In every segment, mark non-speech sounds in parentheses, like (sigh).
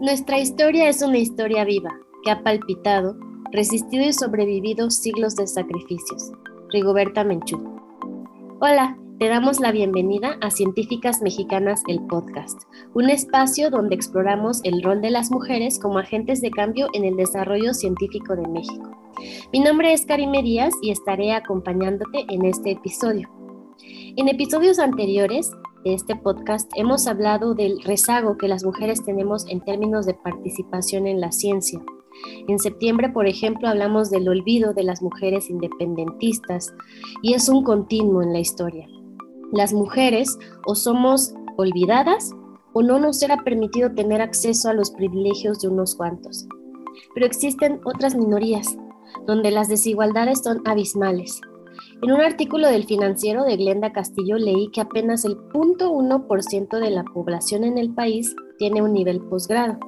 Nuestra historia es una historia viva que ha palpitado, resistido y sobrevivido siglos de sacrificios. Rigoberta Menchú. Hola, te damos la bienvenida a Científicas Mexicanas, el podcast, un espacio donde exploramos el rol de las mujeres como agentes de cambio en el desarrollo científico de México. Mi nombre es Karime Díaz y estaré acompañándote en este episodio. En episodios anteriores de este podcast hemos hablado del rezago que las mujeres tenemos en términos de participación en la ciencia. En septiembre, por ejemplo, hablamos del olvido de las mujeres independentistas y es un continuo en la historia. Las mujeres o somos olvidadas o no nos será permitido tener acceso a los privilegios de unos cuantos. Pero existen otras minorías, donde las desigualdades son abismales en un artículo del financiero de Glenda Castillo leí que apenas el 0.1% de la población en el país tiene un nivel posgrado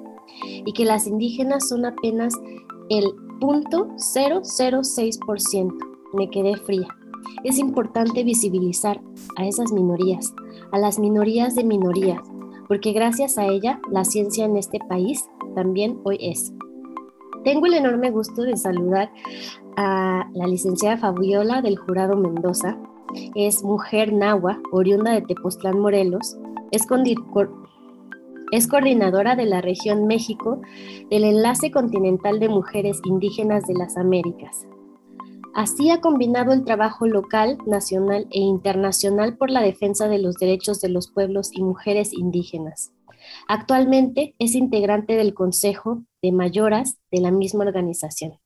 y que las indígenas son apenas el 0.006%. Me quedé fría. Es importante visibilizar a esas minorías, a las minorías de minorías, porque gracias a ella la ciencia en este país también hoy es. Tengo el enorme gusto de saludar a la licenciada Fabiola del Jurado Mendoza. Es mujer nahua, oriunda de Tepoztlán, Morelos. Es, es coordinadora de la región México del Enlace Continental de Mujeres Indígenas de las Américas. Así ha combinado el trabajo local, nacional e internacional por la defensa de los derechos de los pueblos y mujeres indígenas. Actualmente es integrante del Consejo de Mayoras de la misma organización.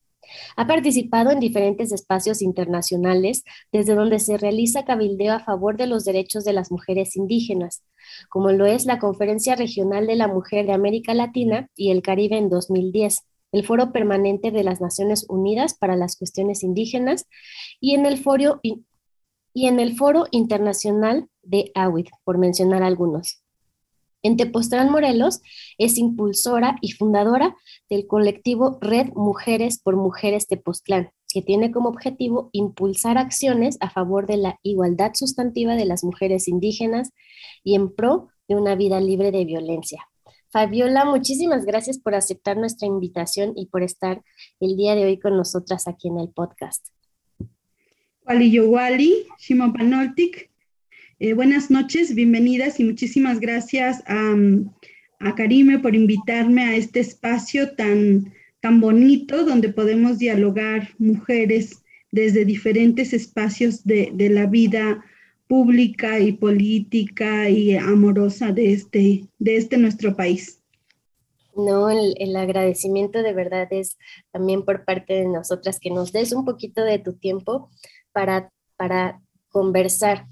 Ha participado en diferentes espacios internacionales desde donde se realiza cabildeo a favor de los derechos de las mujeres indígenas, como lo es la Conferencia Regional de la Mujer de América Latina y el Caribe en 2010, el Foro Permanente de las Naciones Unidas para las Cuestiones Indígenas y en el Foro, Internacional de AWID, por mencionar algunos. En Tepoztlán, Morelos, es impulsora y fundadora del colectivo Red Mujeres por Mujeres Tepoztlán, que tiene como objetivo impulsar acciones a favor de la igualdad sustantiva de las mujeres indígenas y en pro de una vida libre de violencia. Fabiola, muchísimas gracias por aceptar nuestra invitación y por estar el día de hoy con nosotras aquí en el podcast. Wali Yowali, eh, buenas noches, bienvenidas y muchísimas gracias a, Karime por invitarme a este espacio tan, tan bonito donde podemos dialogar mujeres desde diferentes espacios de, la vida pública y política y amorosa de este, de este nuestro país. No, el, el, agradecimiento de verdad es también por parte de nosotras que nos des un poquito de tu tiempo para, para conversar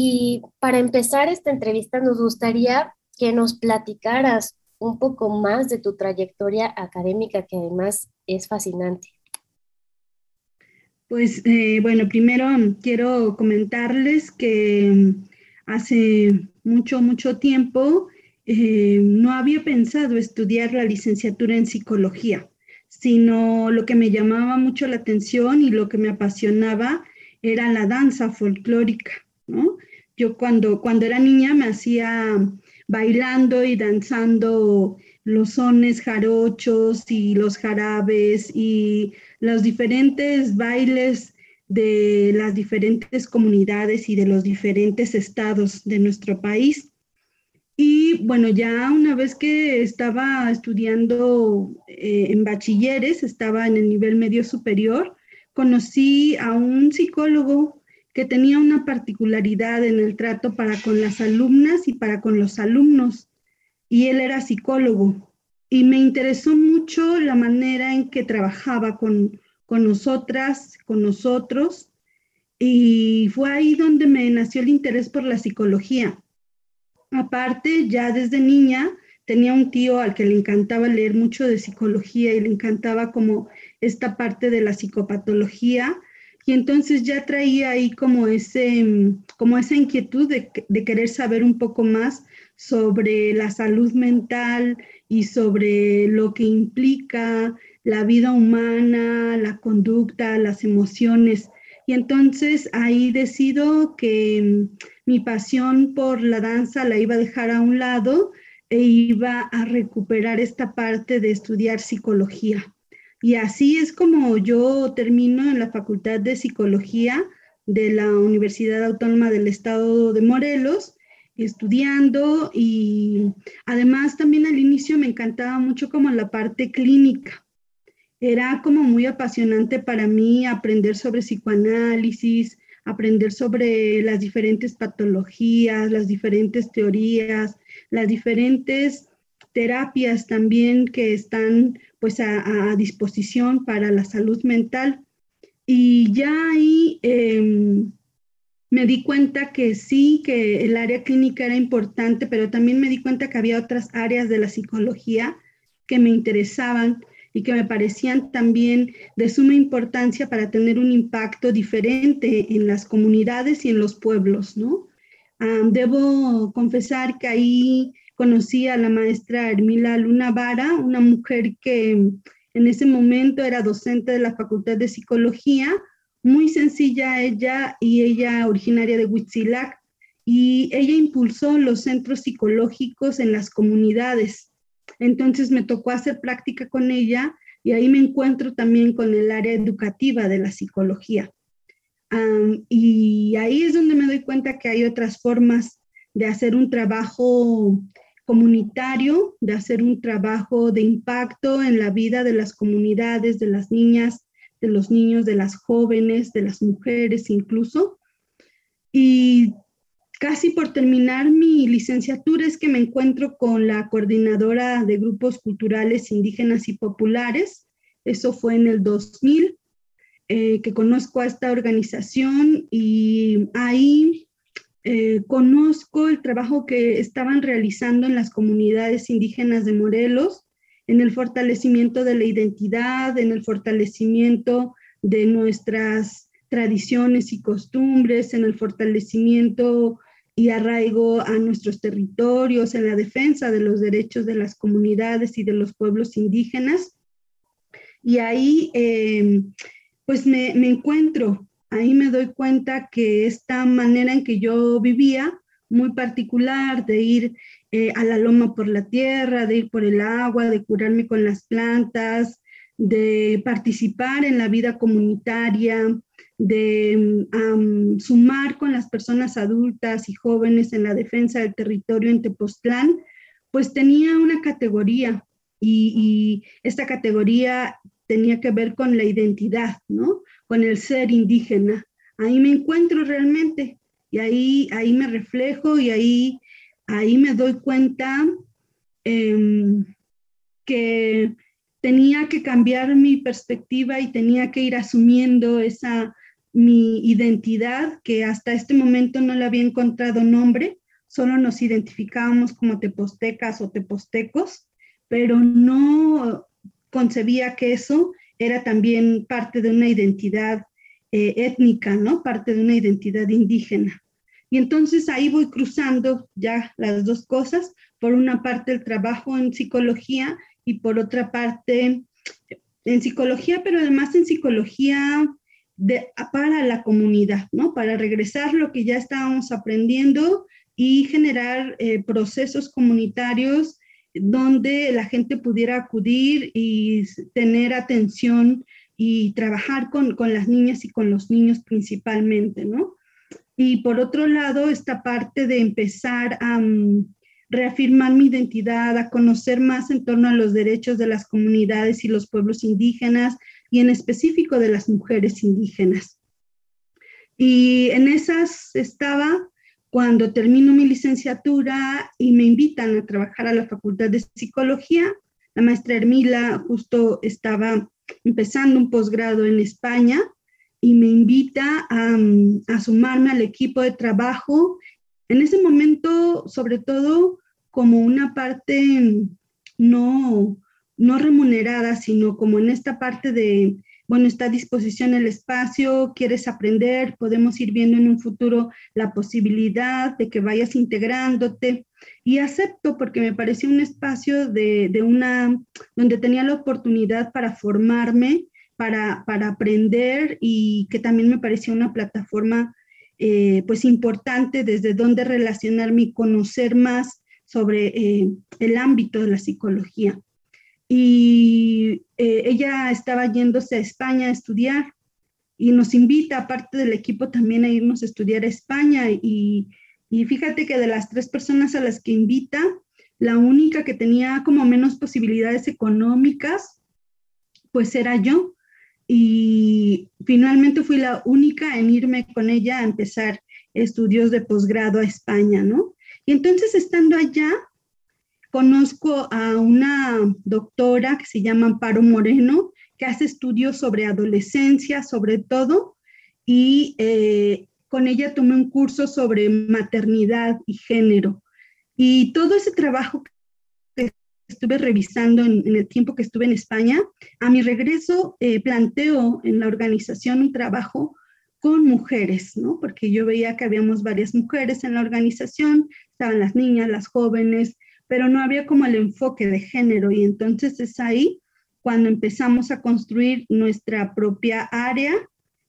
y para empezar esta entrevista nos gustaría que nos platicaras un poco más de tu trayectoria académica, que además es fascinante. Pues eh, bueno, primero quiero comentarles que hace mucho, mucho tiempo eh, no había pensado estudiar la licenciatura en psicología, sino lo que me llamaba mucho la atención y lo que me apasionaba era la danza folclórica, ¿no? Yo cuando, cuando era niña me hacía bailando y danzando los sones jarochos y los jarabes y los diferentes bailes de las diferentes comunidades y de los diferentes estados de nuestro país. Y bueno, ya una vez que estaba estudiando eh, en bachilleres, estaba en el nivel medio superior, conocí a un psicólogo que tenía una particularidad en el trato para con las alumnas y para con los alumnos. Y él era psicólogo. Y me interesó mucho la manera en que trabajaba con, con nosotras, con nosotros. Y fue ahí donde me nació el interés por la psicología. Aparte, ya desde niña tenía un tío al que le encantaba leer mucho de psicología y le encantaba como esta parte de la psicopatología y entonces ya traía ahí como, ese, como esa inquietud de, de querer saber un poco más sobre la salud mental y sobre lo que implica la vida humana, la conducta, las emociones. Y entonces ahí decido que mi pasión por la danza la iba a dejar a un lado e iba a recuperar esta parte de estudiar psicología. Y así es como yo termino en la Facultad de Psicología de la Universidad Autónoma del Estado de Morelos, estudiando y además también al inicio me encantaba mucho como la parte clínica. Era como muy apasionante para mí aprender sobre psicoanálisis, aprender sobre las diferentes patologías, las diferentes teorías, las diferentes terapias también que están pues a, disposición para la salud mental. Y ya ahí em, me di cuenta que sí, que el área clínica era importante, pero también me di cuenta que había otras áreas de la psicología que me interesaban y que me parecían también de suma importancia para tener un impacto diferente en las comunidades y en los pueblos, ¿no? debo confesar que ahí conocí a la maestra Hermila Luna Vara, una mujer que en ese momento era docente de la Facultad de Psicología, muy sencilla ella y ella originaria de Huitzilac, y ella impulsó los centros psicológicos en las comunidades. Entonces me tocó hacer práctica con ella y ahí me encuentro también con el área educativa de la psicología. y ahí es donde me doy cuenta que hay otras formas de hacer un trabajo comunitario, de hacer un trabajo de impacto en la vida de las comunidades, de las niñas, de los niños, de las jóvenes, de las mujeres incluso. Y casi por terminar mi licenciatura es que me encuentro con la coordinadora de grupos culturales indígenas y populares. Eso fue en el 2000, eh, que conozco a esta organización y ahí eh, conozco el trabajo que estaban realizando en las comunidades indígenas de Morelos, en el fortalecimiento de la identidad, en el fortalecimiento de nuestras tradiciones y costumbres, en el fortalecimiento y arraigo a nuestros territorios, en la defensa de los derechos de las comunidades y de los pueblos indígenas. Y ahí, eh, pues me, encuentro, ahí me doy cuenta que esta manera en que yo vivía, muy particular, de ir eh, a la loma por la tierra, de ir por el agua, de curarme con las plantas, de participar en la vida comunitaria, de sumar con las personas adultas y jóvenes en la defensa del territorio en Tepoztlán, pues tenía una categoría y, esta categoría tenía que ver con la identidad, ¿no? Con el ser indígena. Ahí me encuentro realmente y ahí, ahí me reflejo y ahí, ahí me doy cuenta em, que tenía que cambiar mi perspectiva y tenía que ir asumiendo esa mi identidad, que hasta este momento no le había encontrado nombre, solo nos identificábamos como tepostecas o tepostecos, pero no concebía que eso era también parte de una identidad eh, étnica, ¿no? Parte de una identidad indígena. Y entonces ahí voy cruzando ya las dos cosas, por una parte el trabajo en psicología y por otra parte en psicología, pero además en psicología para la comunidad, ¿no? Para regresar lo que ya estábamos aprendiendo y generar eh, procesos comunitarios donde la gente pudiera acudir y tener atención y trabajar con, con las niñas y con los niños principalmente, ¿no? Y por otro lado, esta parte de empezar a mm, reafirmar mi identidad, a conocer más en torno a los derechos de las comunidades y los pueblos indígenas, y en específico de las mujeres indígenas. Y en esas estaba cuando termino mi licenciatura y me invitan a trabajar a la Facultad de Psicología. La maestra Hermila justo estaba empezando un posgrado en España y me invita a, a, sumarme al equipo de trabajo. En ese momento, sobre todo, como una parte no, no remunerada, sino como en esta parte de, bueno, está a disposición el espacio, quieres aprender, podemos ir viendo en un futuro la posibilidad de que vayas integrándote. Y acepto porque me pareció un espacio de, una, donde tenía la oportunidad para formarme, para, para aprender y que también me parecía una plataforma eh, pues importante desde donde relacionarme y conocer más sobre eh, el ámbito de la psicología. Y eh, ella estaba yéndose a España a estudiar y nos invita, aparte del equipo, también a irnos a estudiar a España. Y, y fíjate que de las tres personas a las que invita, la única que tenía como menos posibilidades económicas, pues era yo. Y finalmente fui la única en irme con ella a empezar estudios de posgrado a España, ¿no? Y entonces estando allá, conozco a una doctora que se llama Amparo Moreno, que hace estudios sobre adolescencia, sobre todo, y eh, con ella tomé un curso sobre maternidad y género. Y todo ese trabajo que estuve revisando en, el tiempo que estuve en España, a mi regreso eh, planteo en la organización un trabajo con mujeres, ¿no? Porque yo veía que habíamos varias mujeres en la organización, estaban las niñas, las jóvenes, pero no había como el enfoque de género y entonces es ahí cuando empezamos a construir nuestra propia área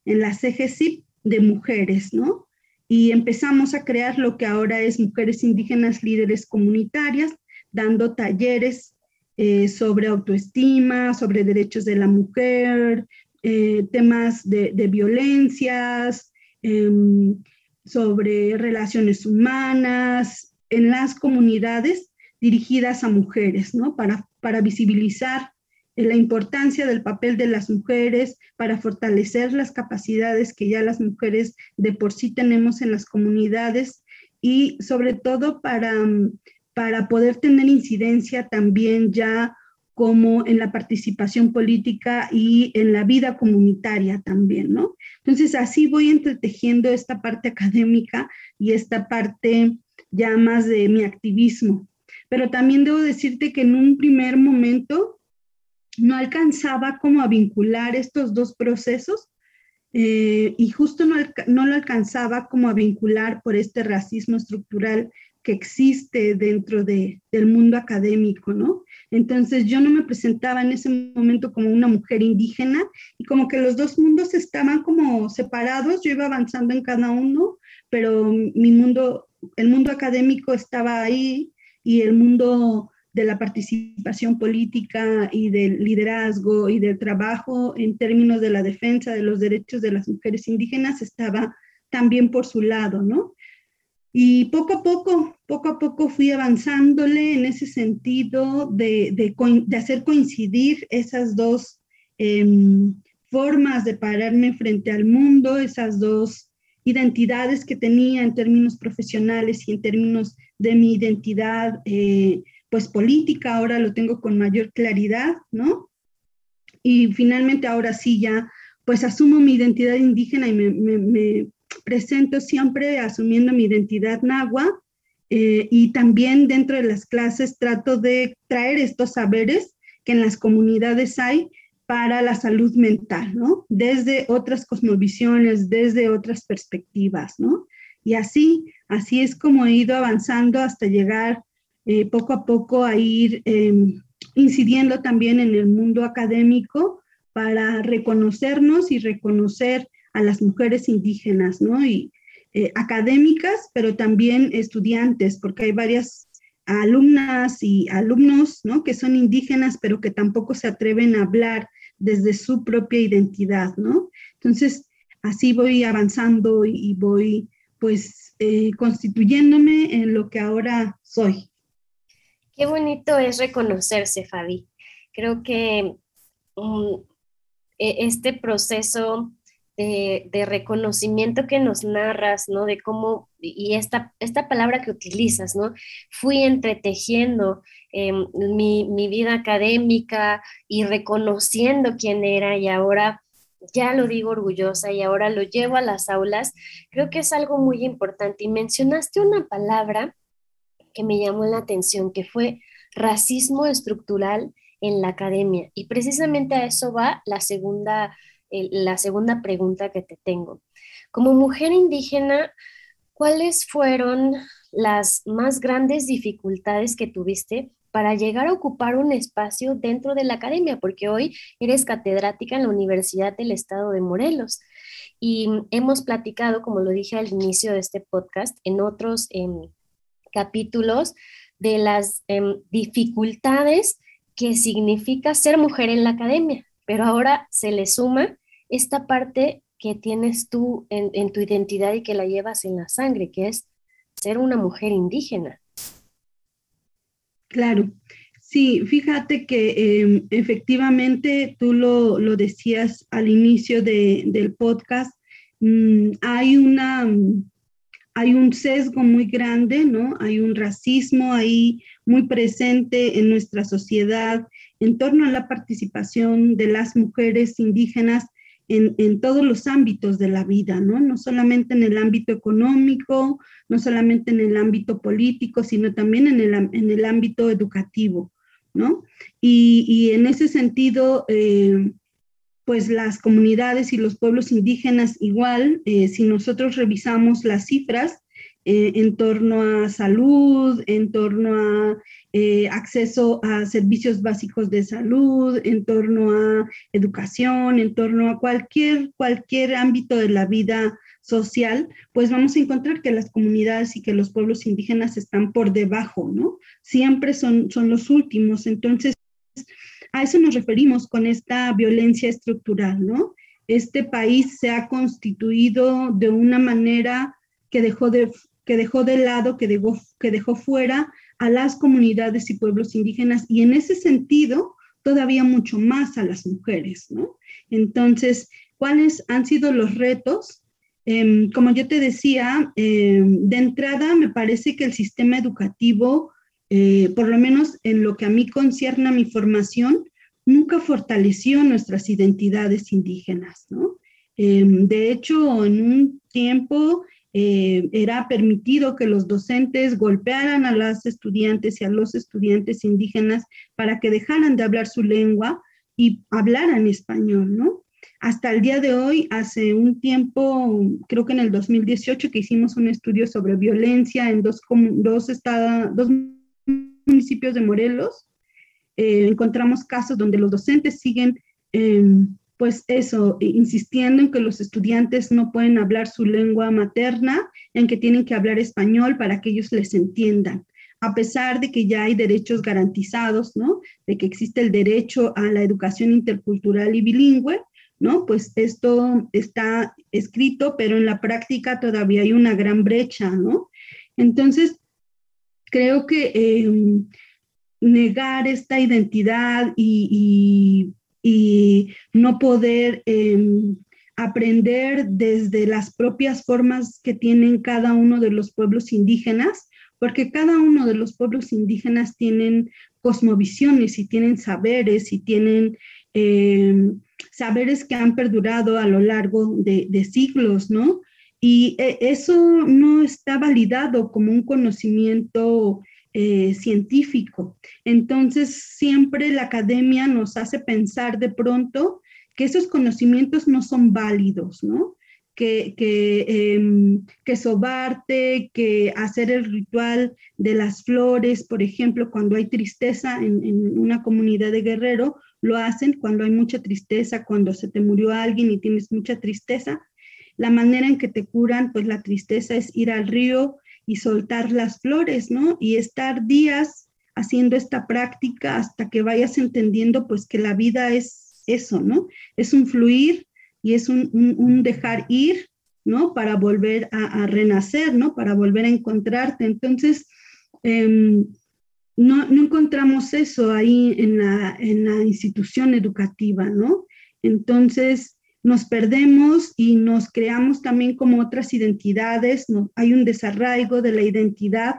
en la CGCIP de mujeres, ¿no? y empezamos a crear lo que ahora es Mujeres Indígenas Líderes Comunitarias, dando talleres eh, sobre autoestima, sobre derechos de la mujer, eh, temas de, violencias, em, sobre relaciones humanas en las comunidades dirigidas a mujeres, ¿no? Para, para visibilizar la importancia del papel de las mujeres para fortalecer las capacidades que ya las mujeres de por sí tenemos en las comunidades y sobre todo para, para poder tener incidencia también ya como en la participación política y en la vida comunitaria también, ¿no? Entonces así voy entretejiendo esta parte académica y esta parte ya más de mi activismo. Pero también debo decirte que en un primer momento no alcanzaba como a vincular estos dos procesos eh, y justo no, no, lo alcanzaba como a vincular por este racismo estructural que existe dentro de, del mundo académico, ¿no? Entonces yo no me presentaba en ese momento como una mujer indígena y como que los dos mundos estaban como separados, yo iba avanzando en cada uno, pero mi mundo, el mundo académico estaba ahí y el mundo de la participación política y del liderazgo y del trabajo en términos de la defensa de los derechos de las mujeres indígenas estaba también por su lado, ¿no? Y poco a poco, poco a poco fui avanzándole en ese sentido de, de, hacer coincidir esas dos em, formas de pararme frente al mundo, esas dos identidades que tenía en términos profesionales y en términos de mi identidad eh, pues política, ahora lo tengo con mayor claridad, ¿no? Y finalmente ahora sí ya, pues asumo mi identidad indígena y me, presento siempre asumiendo mi identidad nahua eh, y también dentro de las clases trato de traer estos saberes que en las comunidades hay para la salud mental, ¿no? Desde otras cosmovisiones, desde otras perspectivas, ¿no? Y así, así es como he ido avanzando hasta llegar eh, poco a poco a ir em, incidiendo también en el mundo académico para reconocernos y reconocer a las mujeres indígenas, ¿no? Y eh, académicas, pero también estudiantes, porque hay varias alumnas y alumnos, ¿no? Que son indígenas, pero que tampoco se atreven a hablar desde su propia identidad, ¿no? Entonces, así voy avanzando y, voy, pues, eh, constituyéndome en lo que ahora soy. Qué bonito es reconocerse, Fabi. Creo que mm, e, este proceso de, reconocimiento que nos narras, ¿no? De cómo, y esta, esta palabra que utilizas, ¿no? Fui entretejiendo em, mi, mi vida académica y reconociendo quién era y ahora ya lo digo orgullosa y ahora lo llevo a las aulas, creo que es algo muy importante. Y mencionaste una palabra que me llamó la atención, que fue racismo estructural en la academia. Y precisamente a eso va la segunda, la segunda pregunta que te tengo. Como mujer indígena, ¿cuáles fueron las más grandes dificultades que tuviste para llegar a ocupar un espacio dentro de la academia? Porque hoy eres catedrática en la Universidad del Estado de Morelos. Y hemos platicado, como lo dije al inicio de este podcast, en otros... Em, capítulos de las em, dificultades que significa ser mujer en la academia, pero ahora se le suma esta parte que tienes tú en, tu identidad y que la llevas en la sangre, que es ser una mujer indígena. Claro, sí, fíjate que em, efectivamente tú lo, decías al inicio del podcast, mm, hay una hay un sesgo muy grande, ¿no? Hay un racismo ahí muy presente en nuestra sociedad en torno a la participación de las mujeres indígenas en, todos los ámbitos de la vida, ¿no? No solamente en el ámbito económico, no solamente en el ámbito político, sino también en el, ámbito educativo, ¿no? Y, en ese sentido, eh, pues las comunidades y los pueblos indígenas igual, eh, si nosotros revisamos las cifras eh, en torno a salud, en torno a eh, acceso a servicios básicos de salud, en torno a educación, en torno a cualquier, cualquier ámbito de la vida social, pues vamos a encontrar que las comunidades y que los pueblos indígenas están por debajo, ¿no? Siempre son, son los últimos. Entonces, a eso nos referimos con esta violencia estructural, ¿no? Este país se ha constituido de una manera que dejó de, que dejó de lado, que dejó, que dejó fuera a las comunidades y pueblos indígenas y en ese sentido todavía mucho más a las mujeres, ¿no? Entonces, ¿cuáles han sido los retos? Em, como yo te decía, em, de entrada me parece que el sistema educativo eh, por lo menos en lo que a mí concierne a mi formación, nunca fortaleció nuestras identidades indígenas, ¿no? Em, de hecho, en un tiempo eh, era permitido que los docentes golpearan a las estudiantes y a los estudiantes indígenas para que dejaran de hablar su lengua y hablaran español, ¿no? Hasta el día de hoy, hace un tiempo, creo que en el 2018, que hicimos un estudio sobre violencia en dos, dos, estados, dos municipios de Morelos, eh, encontramos casos donde los docentes siguen, em, pues eso, insistiendo en que los estudiantes no pueden hablar su lengua materna, en que tienen que hablar español para que ellos les entiendan a pesar de que ya hay derechos garantizados, ¿no? De que existe el derecho a la educación intercultural y bilingüe, ¿no? Pues esto está escrito, pero en la práctica todavía hay una gran brecha, ¿no? Entonces, creo que em, negar esta identidad y, no poder em, aprender desde las propias formas que tienen cada uno de los pueblos indígenas, porque cada uno de los pueblos indígenas tienen cosmovisiones y tienen saberes y tienen em, saberes que han perdurado a lo largo de, de siglos, ¿no? Y eh, eso no está validado como un conocimiento eh, científico. Entonces, siempre la academia nos hace pensar de pronto que esos conocimientos no son válidos, ¿no? Que, que, em, que, sobarte, que hacer el ritual de las flores, por ejemplo, cuando hay tristeza en, en, una comunidad de guerrero, lo hacen cuando hay mucha tristeza, cuando se te murió alguien y tienes mucha tristeza, la manera en que te curan, pues la tristeza es ir al río y soltar las flores, ¿no? Y estar días haciendo esta práctica hasta que vayas entendiendo, pues que la vida es eso, ¿no? Es un fluir y es un, dejar ir, ¿no? Para volver a, renacer, ¿no? Para volver a encontrarte. Entonces, em, no, encontramos eso ahí en la, en la institución educativa, ¿no? Entonces, nos perdemos y nos creamos también como otras identidades, hay un desarraigo de la identidad.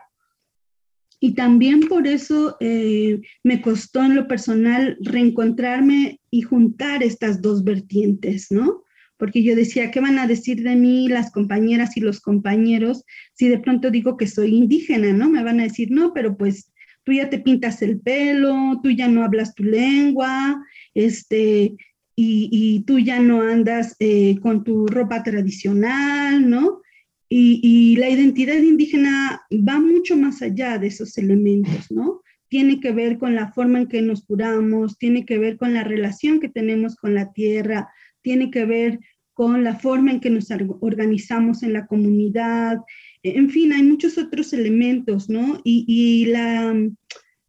Y también por eso eh, me costó en lo personal reencontrarme y juntar estas dos vertientes, ¿no? Porque yo decía, ¿qué van a decir de mí las compañeras y los compañeros si de pronto digo que soy indígena, ¿no? Me van a decir, no, pero pues tú ya te pintas el pelo, tú ya no hablas tu lengua, este, y, tú ya no andas eh, con tu ropa tradicional, ¿no? Y, la identidad indígena va mucho más allá de esos elementos, ¿no? Tiene que ver con la forma en que nos curamos, tiene que ver con la relación que tenemos con la tierra, tiene que ver con la forma en que nos organizamos en la comunidad, en fin, hay muchos otros elementos, ¿no? Y, la,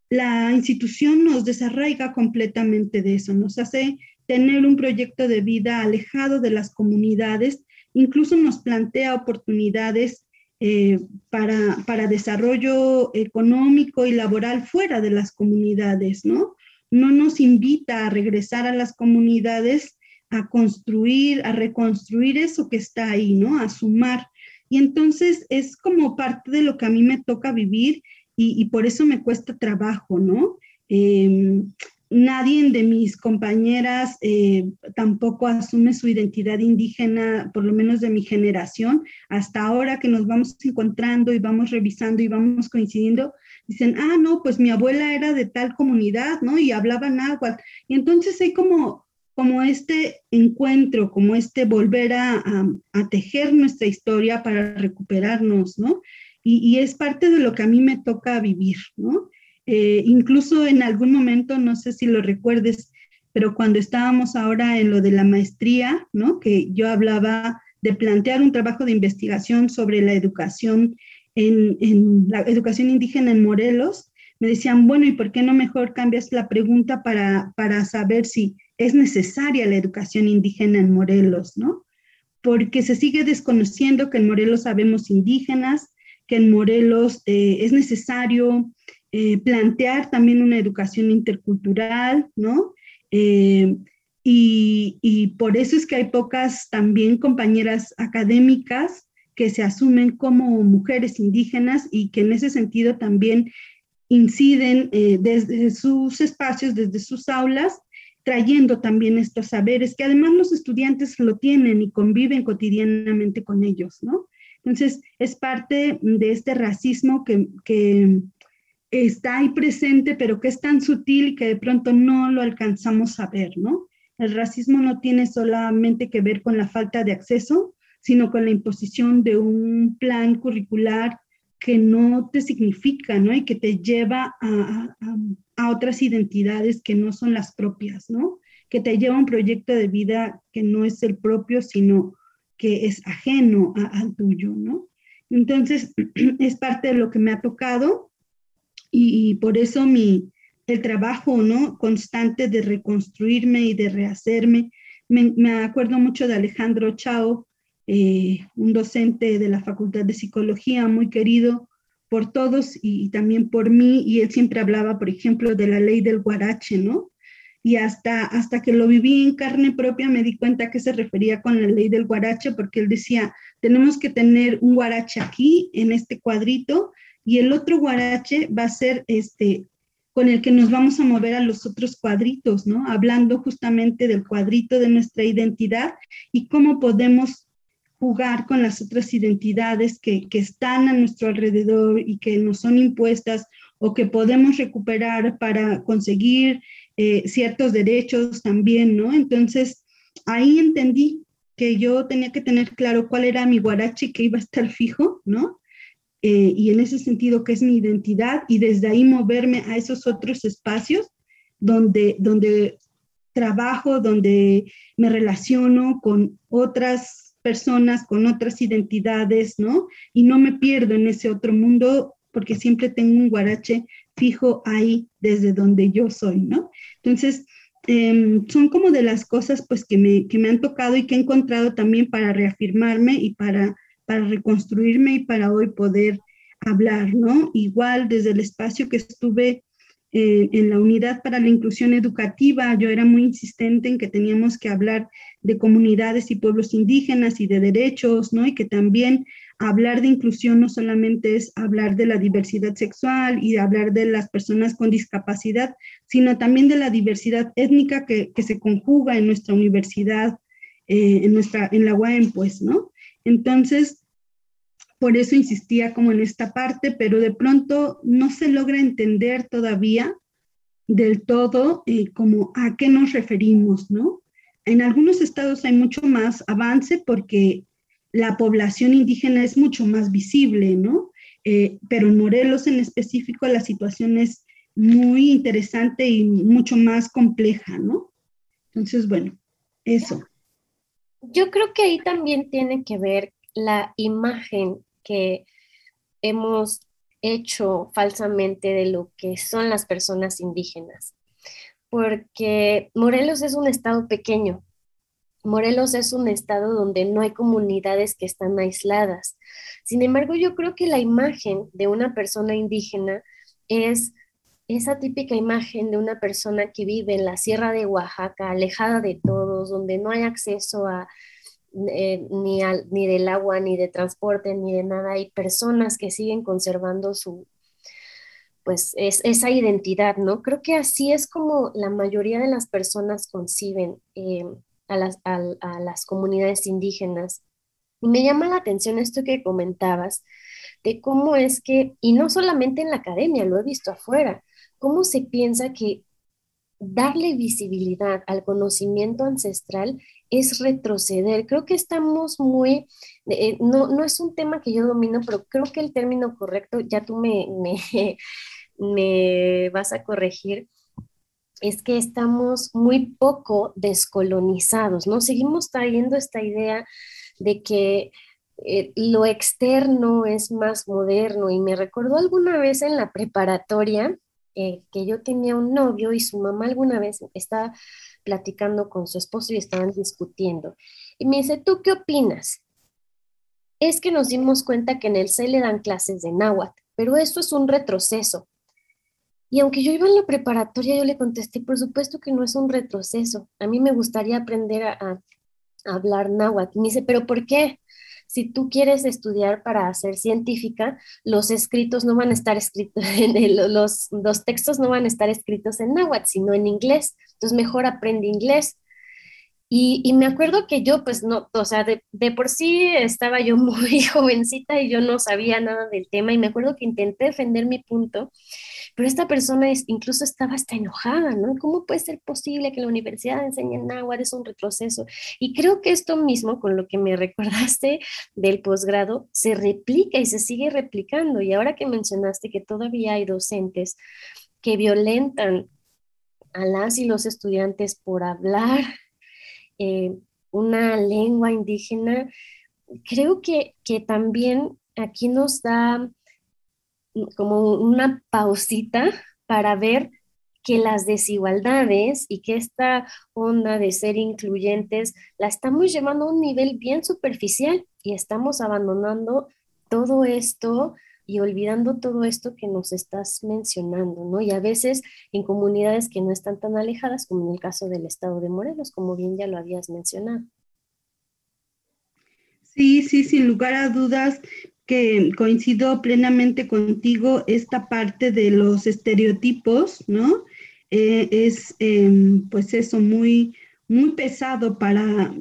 la institución nos desarraiga completamente de eso, nos hace tener un proyecto de vida alejado de las comunidades, incluso nos plantea oportunidades eh, para, para, desarrollo económico y laboral fuera de las comunidades, ¿no? No nos invita a regresar a las comunidades a construir, a reconstruir eso que está ahí, ¿no? A sumar. Y entonces es como parte de lo que a mí me toca vivir y, por eso me cuesta trabajo, ¿no? Em, nadie de mis compañeras eh, tampoco asume su identidad indígena, por lo menos de mi generación. Hasta ahora que nos vamos encontrando y vamos revisando y vamos coincidiendo, dicen, ah, no, pues mi abuela era de tal comunidad, ¿no? Y hablaba náhuatl. Y entonces hay como como este encuentro, como este volver a, tejer nuestra historia para recuperarnos, ¿no? Y, es parte de lo que a mí me toca vivir, ¿no? Eh, incluso en algún momento, no sé si lo recuerdes, pero cuando estábamos ahora en lo de la maestría, ¿no? Que yo hablaba de plantear un trabajo de investigación sobre la educación en, la educación indígena en Morelos, me decían, bueno, ¿y por qué no mejor cambias la pregunta para, para saber si es necesaria la educación indígena en Morelos, ¿no? Porque se sigue desconociendo que en Morelos sabemos indígenas, que en Morelos eh, es necesario eh, plantear también una educación intercultural, ¿no? Eh, y, por eso es que hay pocas también compañeras académicas que se asumen como mujeres indígenas y que en ese sentido también inciden desde sus espacios, desde sus aulas, trayendo también estos saberes, que además los estudiantes lo tienen y conviven cotidianamente con ellos, ¿no? Entonces, es parte de este racismo que está ahí presente, pero que es tan sutil que de pronto no lo alcanzamos a ver, ¿no? El racismo no tiene solamente que ver con la falta de acceso, sino con la imposición de un plan curricular que no te significa, ¿no? Y que te lleva a, a, otras identidades que no son las propias, ¿no? Que te lleva a un proyecto de vida que no es el propio, sino que es ajeno al tuyo, ¿no? Entonces, (clears throat) es parte de lo que me ha tocado y, por eso mi, el trabajo, ¿no? Constante de reconstruirme y de rehacerme. Me, me acuerdo mucho de Alejandro Chao, eh, un docente de la Facultad de Psicología muy querido por todos y, también por mí, y él siempre hablaba, por ejemplo, de la ley del guarache, ¿no? Y hasta, hasta que lo viví en carne propia me di cuenta que se refería con la ley del guarache, porque él decía, tenemos que tener un guarache aquí, en este cuadrito, y el otro guarache va a ser este con el que nos vamos a mover a los otros cuadritos, ¿no? Hablando justamente del cuadrito de nuestra identidad y cómo podemos jugar con las otras identidades que, están a nuestro alrededor y que nos son impuestas o que podemos recuperar para conseguir eh, ciertos derechos también, ¿no? Entonces, ahí entendí que yo tenía que tener claro cuál era mi guarachi que iba a estar (laughs) fijo, ¿no? Eh, y en ese sentido, qué es mi identidad, y desde ahí moverme a esos otros espacios donde, donde trabajo, donde me relaciono con otras personas con otras identidades, ¿no? Y no me pierdo en ese otro mundo porque siempre tengo un guarache fijo ahí desde donde yo soy, ¿no? Entonces, em, son como de las cosas pues que me, que me han tocado y que he encontrado también para reafirmarme y para, para reconstruirme y para hoy poder hablar, ¿no? Igual desde el espacio que estuve eh, en la unidad para la inclusión educativa, yo era muy insistente en que teníamos que hablar de comunidades y pueblos indígenas y de derechos, ¿no? Y que también hablar de inclusión no solamente es hablar de la diversidad sexual y hablar de las personas con discapacidad, sino también de la diversidad étnica que, se conjuga en nuestra universidad, eh, en, nuestra, en la UAM, pues, ¿no? Entonces, por eso insistía como en esta parte, pero de pronto no se logra entender todavía del todo eh, como a qué nos referimos, ¿no? En algunos estados hay mucho más avance porque la población indígena es mucho más visible, ¿no? Eh, pero en Morelos en específico la situación es muy interesante y mucho más compleja, ¿no? Entonces, bueno, eso. Yo creo que ahí también tiene que ver la imagen que hemos hecho falsamente de lo que son las personas indígenas, porque Morelos es un estado pequeño. Morelos es un estado donde no hay comunidades que están aisladas. Sin embargo, yo creo que la imagen de una persona indígena es esa típica imagen de una persona que vive en la sierra de Oaxaca, alejada de todos, donde no hay acceso a, eh, ni, ni del agua, ni de transporte, ni de nada. Hay personas que siguen conservando su, pues, es, esa identidad, ¿no? Creo que así es como la mayoría de las personas conciben eh, a, las, a las comunidades indígenas. Y me llama la atención esto que comentabas, de cómo es que, y no solamente en la academia, lo he visto afuera, cómo se piensa que darle visibilidad al conocimiento ancestral es retroceder. Creo que estamos muy, eh, no, no, es un tema que yo domino, pero creo que el término correcto, ya tú me, me, (laughs) me vas a corregir, es que estamos muy poco descolonizados, ¿no? Seguimos trayendo esta idea de que eh, lo externo es más moderno y me recordó alguna vez en la preparatoria eh, que yo tenía un novio y su mamá alguna vez estaba platicando con su esposo y estaban discutiendo. Y me dice, ¿tú qué opinas? Es que nos dimos cuenta que en el C le dan clases de náhuatl, pero esto es un retroceso. Y aunque yo iba en la preparatoria, yo le contesté, por supuesto que no es un retroceso. A mí me gustaría aprender a, a hablar náhuatl. Y me dice, ¿pero por qué? Si tú quieres estudiar para ser científica, los escritos no van a estar escritos, (laughs) los, los textos no van a estar escritos en náhuatl, sino en inglés. Entonces, mejor aprende inglés. Y, y, me acuerdo que yo, pues no, o sea, de, de, por sí estaba yo (laughs) muy jovencita y yo no sabía nada del tema y me acuerdo que intenté defender mi punto pero esta persona incluso estaba hasta enojada, ¿no? ¿Cómo puede ser posible que la universidad enseñe náhuatl? Es un retroceso. Y creo que esto mismo, con lo que me (laughs) recordaste del posgrado, se replica y se sigue replicando. Y ahora que mencionaste que todavía hay docentes que violentan a las y los estudiantes por hablar eh, una lengua indígena, creo que, que también aquí nos da como una pausita para ver que las desigualdades y que esta onda de ser incluyentes la estamos llevando a un nivel bien superficial y estamos abandonando todo esto y olvidando todo esto que nos estás mencionando, ¿no? Y a veces en comunidades que no están tan alejadas, como en el caso del estado de Morelos, como bien ya lo habías mencionado. Sí, sí, sin lugar a dudas que coincido plenamente contigo esta parte de los estereotipos, ¿no? Eh, es, em, pues eso, muy, muy pesado para,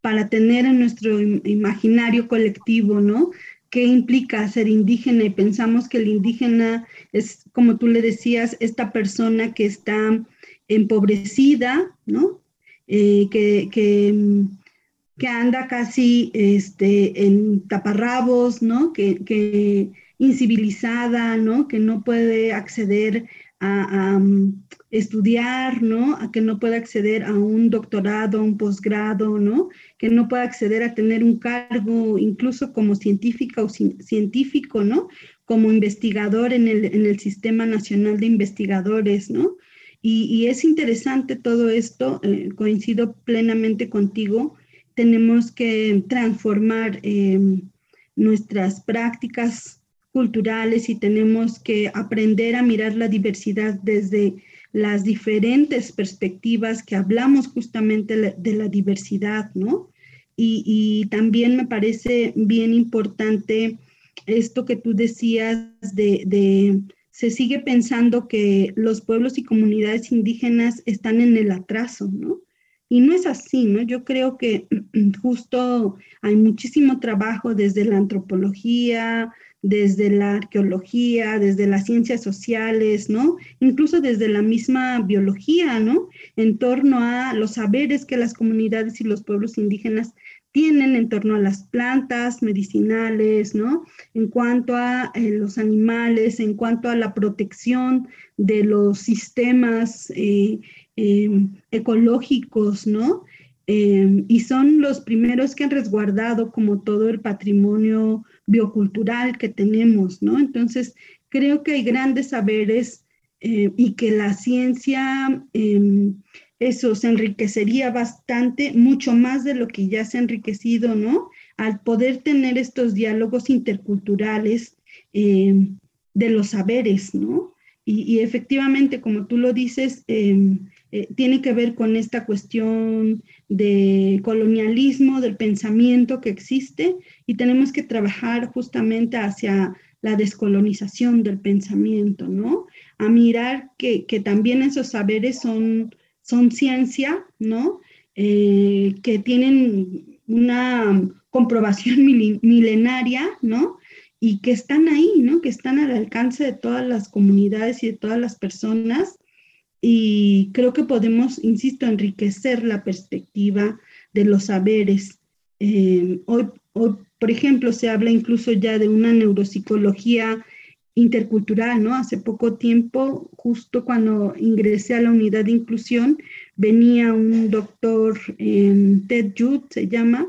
para tener en nuestro imaginario colectivo, ¿no? ¿Qué implica ser indígena? Y pensamos que el indígena es, como tú le decías, esta persona que está empobrecida, ¿no? Eh, que, que que anda casi este, en taparrabos, ¿no? Que, incivilizada, ¿no? Que no puede acceder a, mm, estudiar, ¿no? A que no puede acceder a un doctorado, un posgrado, ¿no? Que no puede acceder a tener un cargo incluso como científica o científico, ¿no? Como investigador en el, Sistema Nacional de Investigadores, ¿no? Y, es interesante todo esto, eh, coincido plenamente contigo, tenemos que transformar em, nuestras prácticas culturales y tenemos que aprender a mirar la diversidad desde las diferentes perspectivas que hablamos justamente de la diversidad, ¿no? Y, también me parece bien importante esto que tú decías de, de, se sigue pensando que los pueblos y comunidades indígenas están en el atraso, ¿no? Y no es así, ¿no? Yo creo que (clears throat) justo hay muchísimo trabajo desde la antropología, desde la arqueología, desde las ciencias sociales, ¿no? Incluso desde la misma biología, ¿no? En torno a los saberes que las comunidades y los pueblos indígenas tienen en torno a las plantas medicinales, ¿no? En cuanto a eh, los animales, en cuanto a la protección de los sistemas eh, Em, ecológicos, ¿no? eh, y son los primeros que han resguardado como todo el patrimonio biocultural que tenemos, ¿no? Entonces, creo que hay grandes saberes eh, y que la ciencia, em, eso se enriquecería bastante, mucho más de lo que ya se ha enriquecido, ¿no? Al poder tener estos diálogos interculturales em, de los saberes, ¿no? Y, efectivamente, como tú lo dices, em, eh, tiene que ver con esta cuestión de colonialismo, del pensamiento que existe, y tenemos que trabajar justamente hacia la descolonización del pensamiento, ¿no? A mirar que, también esos saberes son, son ciencia, ¿no? Eh, que tienen una comprobación (laughs) milenaria, ¿no? Y que están ahí, ¿no? Que están al alcance de todas las comunidades y de todas las personas. Y creo que podemos, insisto, enriquecer la perspectiva de los saberes. Eh, hoy, hoy por ejemplo, se habla incluso ya de una neuropsicología intercultural, ¿no? Hace poco tiempo, justo cuando ingresé a la unidad de inclusión, venía un doctor, Ted Judd se llama,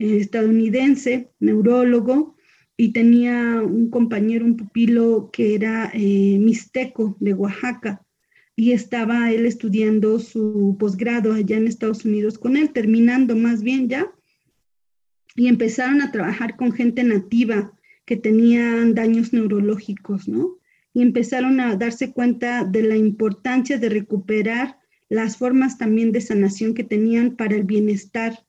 eh, estadounidense, neurólogo, y tenía un compañero, un pupilo que era eh, mixteco de Oaxaca, y estaba él estudiando su posgrado allá en Estados Unidos con él, terminando más bien ya, y empezaron a trabajar con gente nativa que tenían daños neurológicos, ¿no? Y empezaron a darse cuenta de la importancia de recuperar las formas también de sanación que tenían para el bienestar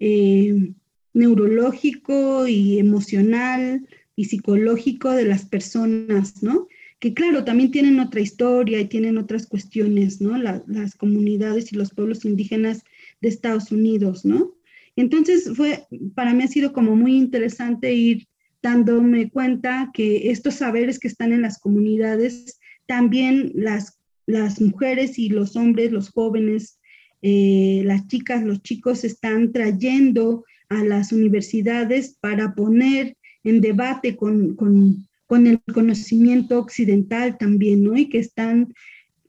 eh, neurológico y emocional y psicológico de las personas, ¿no? Que claro, también tienen otra historia y tienen otras cuestiones, ¿no? las comunidades y los pueblos indígenas de Estados Unidos, ¿no? Entonces fue, para mí ha sido como muy interesante ir dándome cuenta que estos saberes que están en las comunidades, también las, las mujeres y los hombres, los jóvenes, eh, las chicas, los chicos están trayendo a las universidades para poner en debate con, con, con el conocimiento occidental también, ¿no? Y que están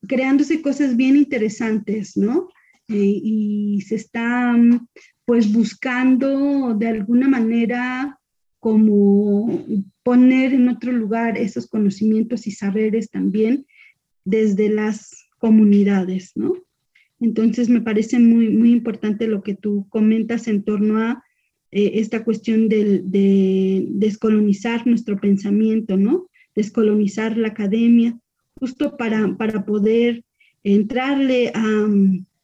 creándose cosas bien interesantes, ¿no? Eh, y se están pues buscando de alguna manera como poner en otro lugar esos conocimientos y saberes también desde las comunidades, ¿no? Entonces me parece muy, muy importante lo que tú comentas en torno a eh, esta cuestión de, de, descolonizar nuestro pensamiento, ¿no? Descolonizar la academia, justo para, para poder entrarle a,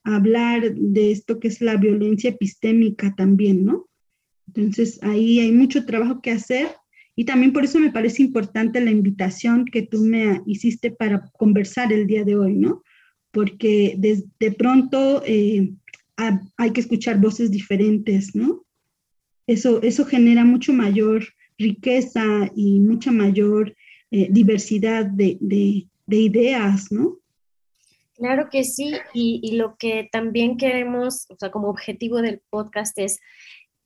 hablar de esto que es la violencia epistémica también, ¿no? Entonces ahí hay mucho trabajo que hacer y también por eso me parece importante la invitación que tú me hiciste para conversar el día de hoy, ¿no? Porque de, pronto eh, hay que escuchar voces diferentes, ¿no? Eso, eso genera mucho mayor riqueza y mucha mayor eh, diversidad de, de ideas, ¿no? Claro que sí, y, lo que también queremos, o sea, como objetivo del podcast es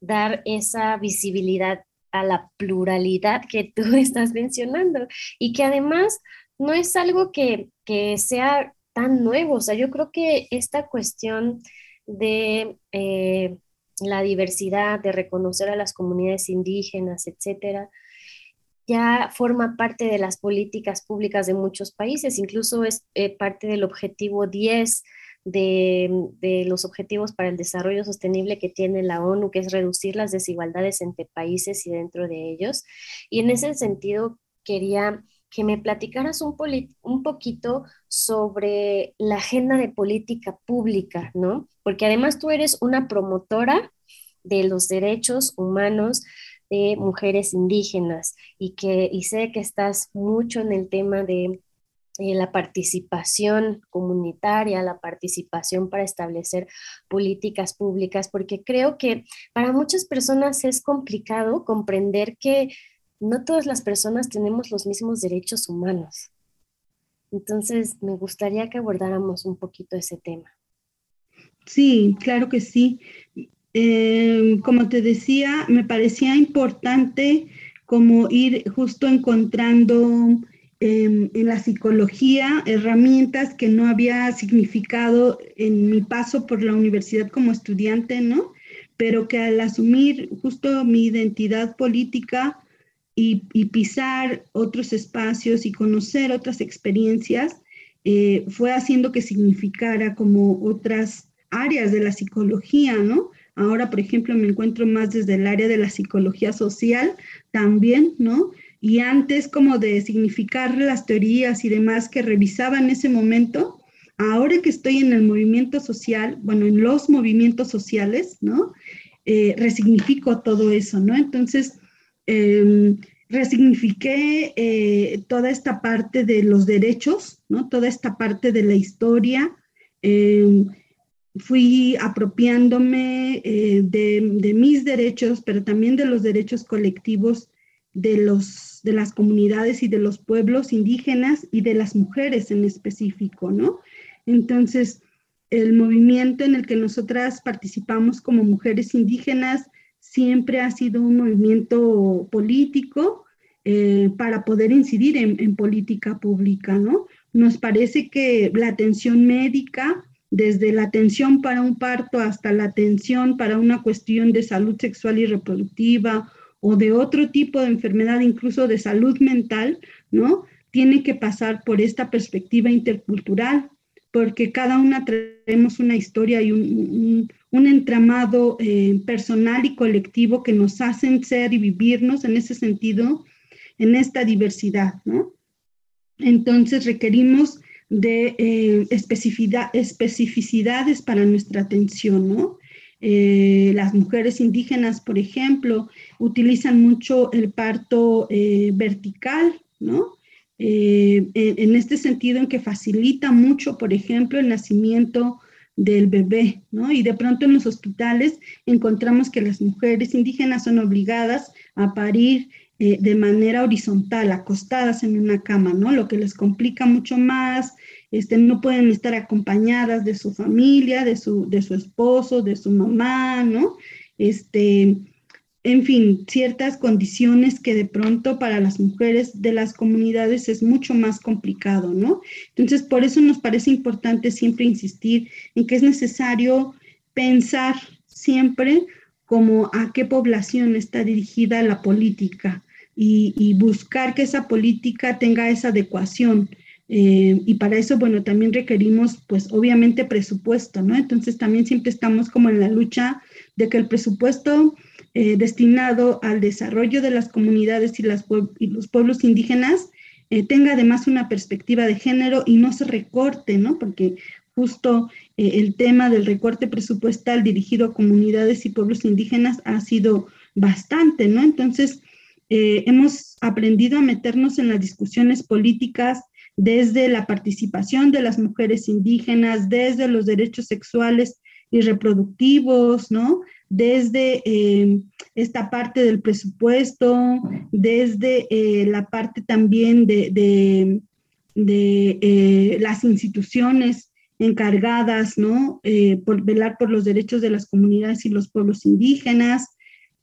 dar esa visibilidad a la pluralidad que tú (laughs) estás mencionando y que además no es algo que, sea tan nuevo, o sea, yo creo que esta cuestión de eh, la diversidad, de reconocer a las comunidades indígenas, etcétera, ya forma parte de las políticas públicas de muchos países, incluso es eh, parte del objetivo 10 de, los Objetivos para el Desarrollo Sostenible que tiene la ONU, que es reducir las desigualdades entre países y dentro de ellos. Y en ese sentido, quería que me platicaras un, un poquito sobre la agenda de política pública, ¿no? Porque además tú eres una promotora de los derechos humanos, de mujeres indígenas y que y sé que estás mucho en el tema de eh, la participación comunitaria, la participación para establecer políticas públicas, porque creo que para muchas personas es complicado comprender que no todas las personas tenemos los mismos derechos humanos. Entonces, me gustaría que abordáramos un poquito ese tema. Sí, claro que sí. Eh, como te decía, me parecía importante como ir justo encontrando em, en la psicología herramientas que no había significado en mi paso por la universidad como estudiante, ¿no? Pero que al asumir justo mi identidad política y, pisar otros espacios y conocer otras experiencias, eh, fue haciendo que significara como otras áreas de la psicología, ¿no? Ahora, por ejemplo, me encuentro más desde el área de la psicología social también, ¿no? Y antes como de significar las teorías y demás que revisaba en ese momento, ahora que estoy en el movimiento social, bueno, en los movimientos sociales, ¿no? Eh, resignifico todo eso, ¿no? Entonces, em, resignifiqué eh, toda esta parte de los derechos, ¿no? Toda esta parte de la historia. Em, fui apropiándome eh, de, mis derechos, pero también de los derechos colectivos de, los, de las comunidades y de los pueblos indígenas y de las mujeres en específico, ¿no? Entonces, el movimiento en el que nosotras participamos como mujeres indígenas siempre ha sido un movimiento político eh, para poder incidir en, en política pública, ¿no? Nos parece que la atención médica, desde la atención para un parto hasta la atención para una cuestión de salud sexual y reproductiva o de otro tipo de enfermedad, incluso de salud mental, ¿no? Tiene que pasar por esta perspectiva intercultural, porque cada una tenemos una historia y un, entramado eh, personal y colectivo que nos hacen ser y vivirnos en ese sentido, en esta diversidad, ¿no? Entonces requerimos de eh, especificidades para nuestra atención, ¿no? Eh, las mujeres indígenas, por ejemplo, utilizan mucho el parto vertical, ¿no? En, este sentido en que facilita mucho, por ejemplo, el nacimiento del bebé, ¿no? Y de pronto en los hospitales encontramos que las mujeres indígenas son obligadas a parir eh, de manera horizontal, acostadas en una cama, ¿no? Lo que les complica mucho más, este, no pueden estar acompañadas de su familia, de su, de su esposo, de su mamá, ¿no? Este, en fin, ciertas condiciones que de pronto para las mujeres de las comunidades es mucho más complicado, ¿no? Entonces, por eso nos parece importante siempre insistir en que es necesario pensar siempre como a qué población está dirigida la política, y, buscar que esa política tenga esa adecuación. Eh, y para eso, bueno, también requerimos, pues obviamente presupuesto, ¿no? Entonces también siempre estamos como en la lucha de que el presupuesto eh, destinado al desarrollo de las comunidades y, los pueblos indígenas eh, tenga además una perspectiva de género y no se recorte, ¿no? Porque justo el tema del recorte presupuestal dirigido a comunidades y pueblos indígenas ha sido bastante, ¿no? Entonces, eh, hemos aprendido a meternos en las discusiones políticas desde la participación de las mujeres indígenas, desde los derechos sexuales y reproductivos, ¿no? Desde eh, esta parte del presupuesto, desde eh, la parte también de, de, las instituciones encargadas, ¿no? por velar por los derechos de las comunidades y los pueblos indígenas,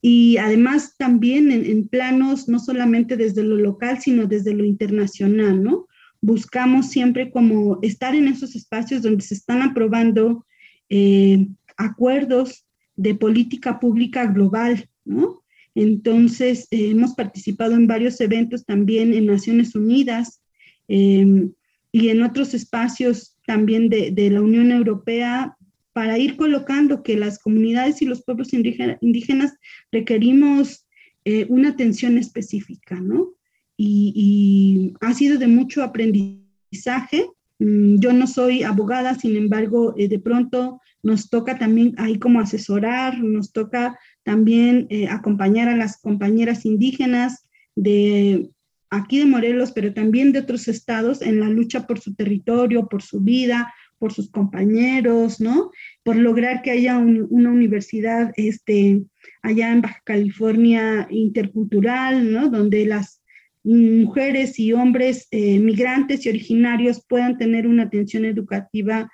y además también en, planos no solamente desde lo local, sino desde lo internacional, ¿no? Buscamos siempre como estar en esos espacios donde se están aprobando eh, acuerdos de política pública global, ¿no? Entonces, eh, hemos participado en varios eventos también en Naciones Unidas em, y en otros espacios también de, la Unión Europea para ir colocando que las comunidades y los pueblos indígenas requerimos eh, una atención específica, ¿no? Y, ha sido de mucho aprendizaje. Mm, yo no soy abogada, sin embargo, eh, de pronto nos toca también ahí como asesorar, nos toca también eh, acompañar a las compañeras indígenas de aquí de Morelos, pero también de otros estados en la lucha por su territorio, por su vida, por sus compañeros, ¿no? Por lograr que haya una universidad este, allá en Baja California intercultural, ¿no? Donde las mujeres y hombres eh, migrantes y originarios puedan tener una atención educativa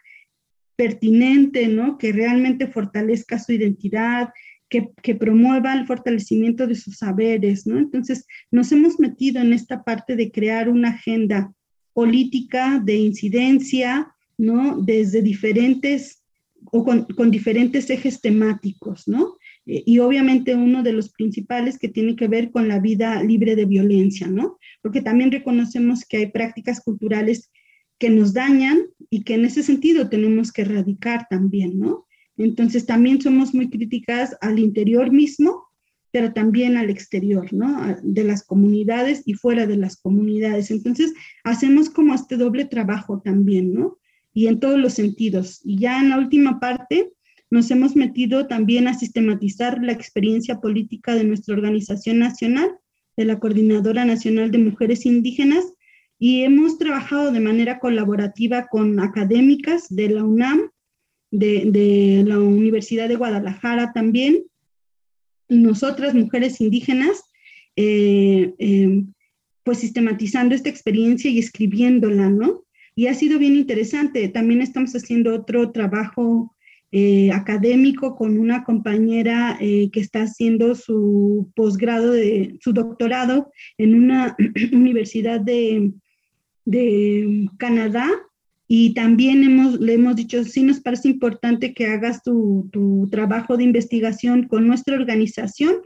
pertinente, ¿no? Que realmente fortalezca su identidad, que, que, promueva el fortalecimiento de sus saberes, ¿no? Entonces, nos hemos metido en esta parte de crear una agenda política de incidencia, ¿no? Desde diferentes o con, con diferentes ejes temáticos, ¿no? Eh, y obviamente uno de los principales que tiene que ver con la vida libre de violencia, ¿no? Porque también reconocemos que hay prácticas culturales que nos dañan y que en ese sentido tenemos que erradicar también, ¿no? Entonces también somos muy críticas al interior mismo, pero también al exterior, ¿no? De las comunidades y fuera de las comunidades. Entonces hacemos como este doble trabajo también, ¿no? Y en todos los sentidos. Y ya en la última parte nos hemos metido también a sistematizar la experiencia política de nuestra organización nacional, de la Coordinadora Nacional de Mujeres Indígenas, y hemos trabajado de manera colaborativa con académicas de la UNAM, de, la Universidad de Guadalajara también, y nosotras, mujeres indígenas, eh, eh, pues sistematizando esta experiencia y escribiéndola, ¿no? Y ha sido bien interesante. También estamos haciendo otro trabajo eh, académico con una compañera que está haciendo su posgrado, de, su doctorado en una (clears throat) universidad de, de Canadá y también hemos, le hemos dicho, sí nos parece importante que hagas tu, tu, trabajo de investigación con nuestra organización,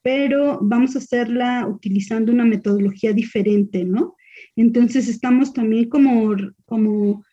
pero vamos a hacerla utilizando una metodología diferente, ¿no? Entonces estamos también como, como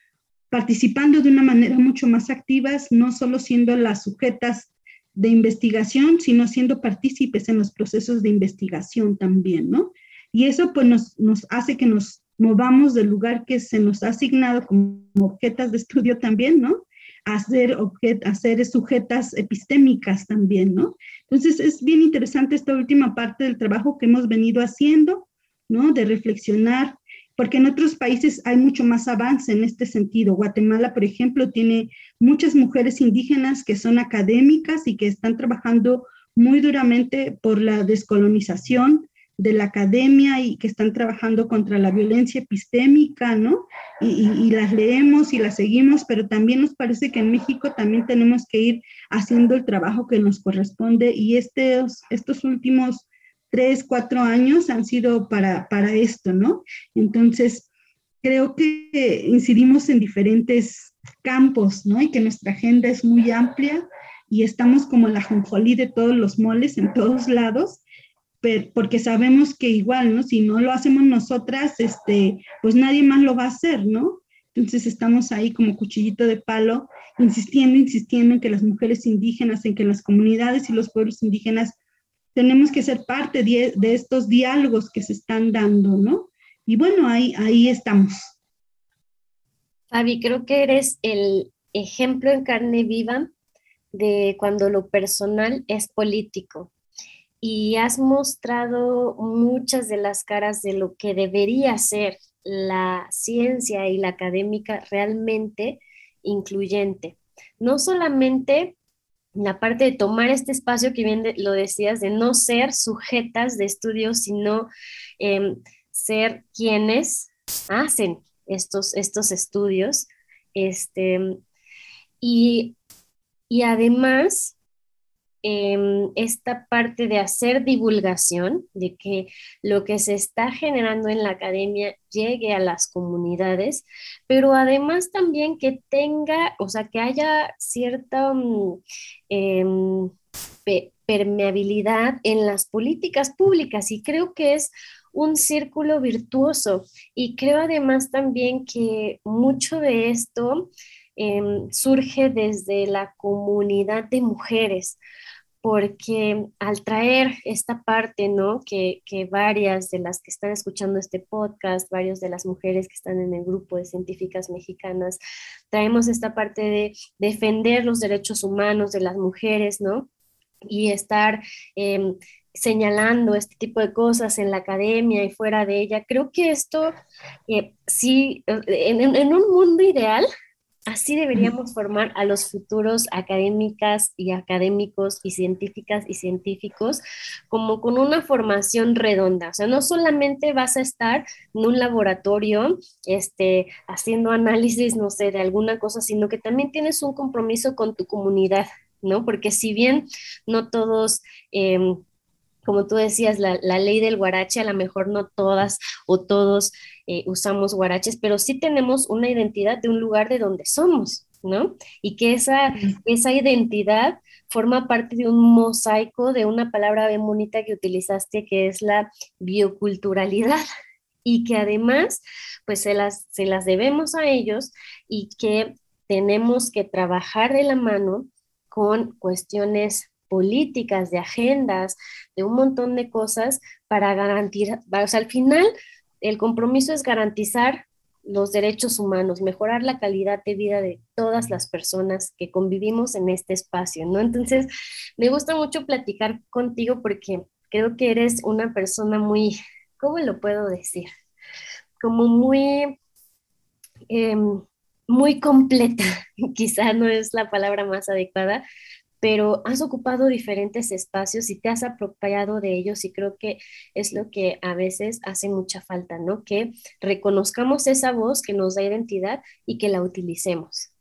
participando de una manera mucho más activas, no solo siendo las sujetas de investigación, sino siendo partícipes en los procesos de investigación también, ¿no? Y eso pues nos, nos hace que nos movamos del lugar que se nos ha asignado como objetos de estudio también, ¿no? A ser, a sujetas epistémicas también, ¿no? Entonces es bien interesante esta última parte del trabajo que hemos venido haciendo, ¿no? De reflexionar, porque en otros países hay mucho más avance en este sentido. Guatemala, por ejemplo, tiene muchas mujeres indígenas que son académicas y que están trabajando muy duramente por la descolonización, de la academia y que están trabajando contra la violencia epistémica, ¿no? Y, las leemos y las seguimos, pero también nos parece que en México también tenemos que ir haciendo el trabajo que nos corresponde y estos, estos últimos tres, cuatro años han sido para, para esto, ¿no? Entonces, creo que incidimos en diferentes campos, ¿no? Y que nuestra agenda es muy amplia y estamos como la jonjolí de todos los moles en todos lados porque sabemos que igual, ¿no? Si no lo hacemos nosotras, este, pues nadie más lo va a hacer, ¿no? Entonces estamos ahí como cuchillito de palo, insistiendo, insistiendo en que las mujeres indígenas, en que las comunidades y los pueblos indígenas tenemos que ser parte de, de estos diálogos que se están dando, ¿no? Y bueno, ahí, ahí estamos. Fabi, creo que eres el ejemplo en carne viva de cuando lo personal es político y has mostrado muchas de las caras de lo que debería ser la ciencia y la académica realmente incluyente. No solamente la parte de tomar este espacio que bien lo decías, de no ser sujetas de estudios, sino em, ser quienes hacen estos, estos estudios. Este, y, y además Em, esta parte de hacer divulgación, de que lo que se está generando en la academia llegue a las comunidades, pero además también que tenga, o sea, que haya cierta mm, em, permeabilidad en las políticas públicas. Y creo que es un círculo virtuoso. Y creo además también que mucho de esto em, surge desde la comunidad de mujeres porque al traer esta parte, ¿no? Que, varias de las que están escuchando este podcast, varias de las mujeres que están en el grupo de científicas mexicanas, traemos esta parte de defender los derechos humanos de las mujeres, ¿no? Y estar... Em, señalando este tipo de cosas en la academia y fuera de ella. Creo que esto, eh, sí, en, en, un mundo ideal, Así deberíamos formar a los futuros académicas y académicos y científicas y científicos como con una formación redonda. O sea, no solamente vas a estar en un laboratorio este, haciendo análisis, no sé, de alguna cosa, sino que también tienes un compromiso con tu comunidad, ¿no? Porque si bien no todos... Em, como tú decías, la, ley del guarache, a lo mejor no todas o todos eh, usamos guaraches, pero sí tenemos una identidad de un lugar de donde somos, ¿no? Y que esa, esa identidad forma parte de un mosaico de una palabra bien bonita que utilizaste, que es la bioculturalidad, y que además, pues se las, se las debemos a ellos y que tenemos que trabajar de la mano con cuestiones políticas, de agendas, de un montón de cosas para garantizar, o sea, al final el compromiso es garantizar los derechos humanos, mejorar la calidad de vida de todas las personas que convivimos en este espacio, ¿no? Entonces, me gusta mucho platicar contigo porque creo que eres una persona muy, ¿cómo lo puedo decir? Como muy, em, muy completa, (laughs) quizá no es la palabra más adecuada, pero has ocupado diferentes espacios y te has apropiado de ellos y creo que es lo que a veces hace mucha falta, ¿no? Que reconozcamos esa voz que nos da identidad y que la utilicemos.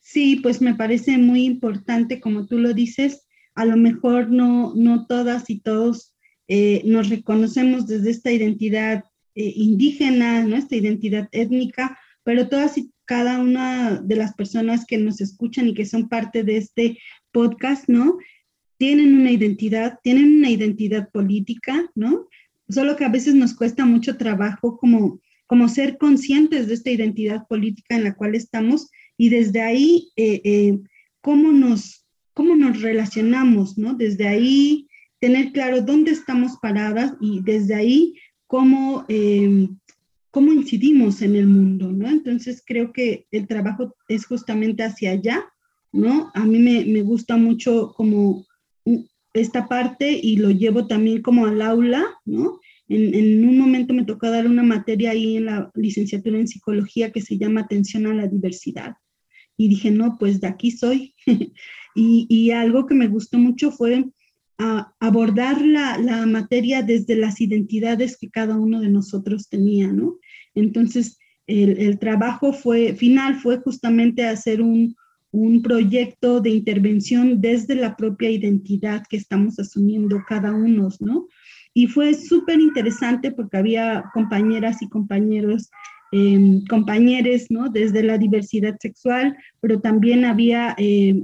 Sí, pues me parece muy importante, como tú lo dices, a lo mejor no, no todas y todos eh, nos reconocemos desde esta identidad eh, indígena, ¿no? esta identidad étnica, pero todas y cada una de las personas que nos escuchan y que son parte de este podcast, ¿no? Tienen una identidad, tienen una identidad política, ¿no? Solo que a veces nos cuesta mucho trabajo como, como ser conscientes de esta identidad política en la cual estamos y desde ahí, eh, eh, cómo, nos, cómo nos relacionamos, ¿no? Desde ahí, tener claro dónde estamos paradas y desde ahí, cómo... Eh, cómo incidimos en el mundo, ¿no? Entonces creo que el trabajo es justamente hacia allá, ¿no? A mí me, gusta mucho como esta parte y lo llevo también como al aula, ¿no? En, en, un momento me tocó dar una materia ahí en la licenciatura en psicología que se llama atención a la diversidad. Y dije, no, pues de aquí soy. (laughs) y, y, algo que me gustó mucho fue a abordar la, materia desde las identidades que cada uno de nosotros tenía, ¿no? Entonces, el, trabajo fue, final fue justamente hacer un, un proyecto de intervención desde la propia identidad que estamos asumiendo cada uno, ¿no? Y fue súper interesante porque había compañeras y compañeros, eh, compañeros, ¿no? Desde la diversidad sexual, pero también había eh,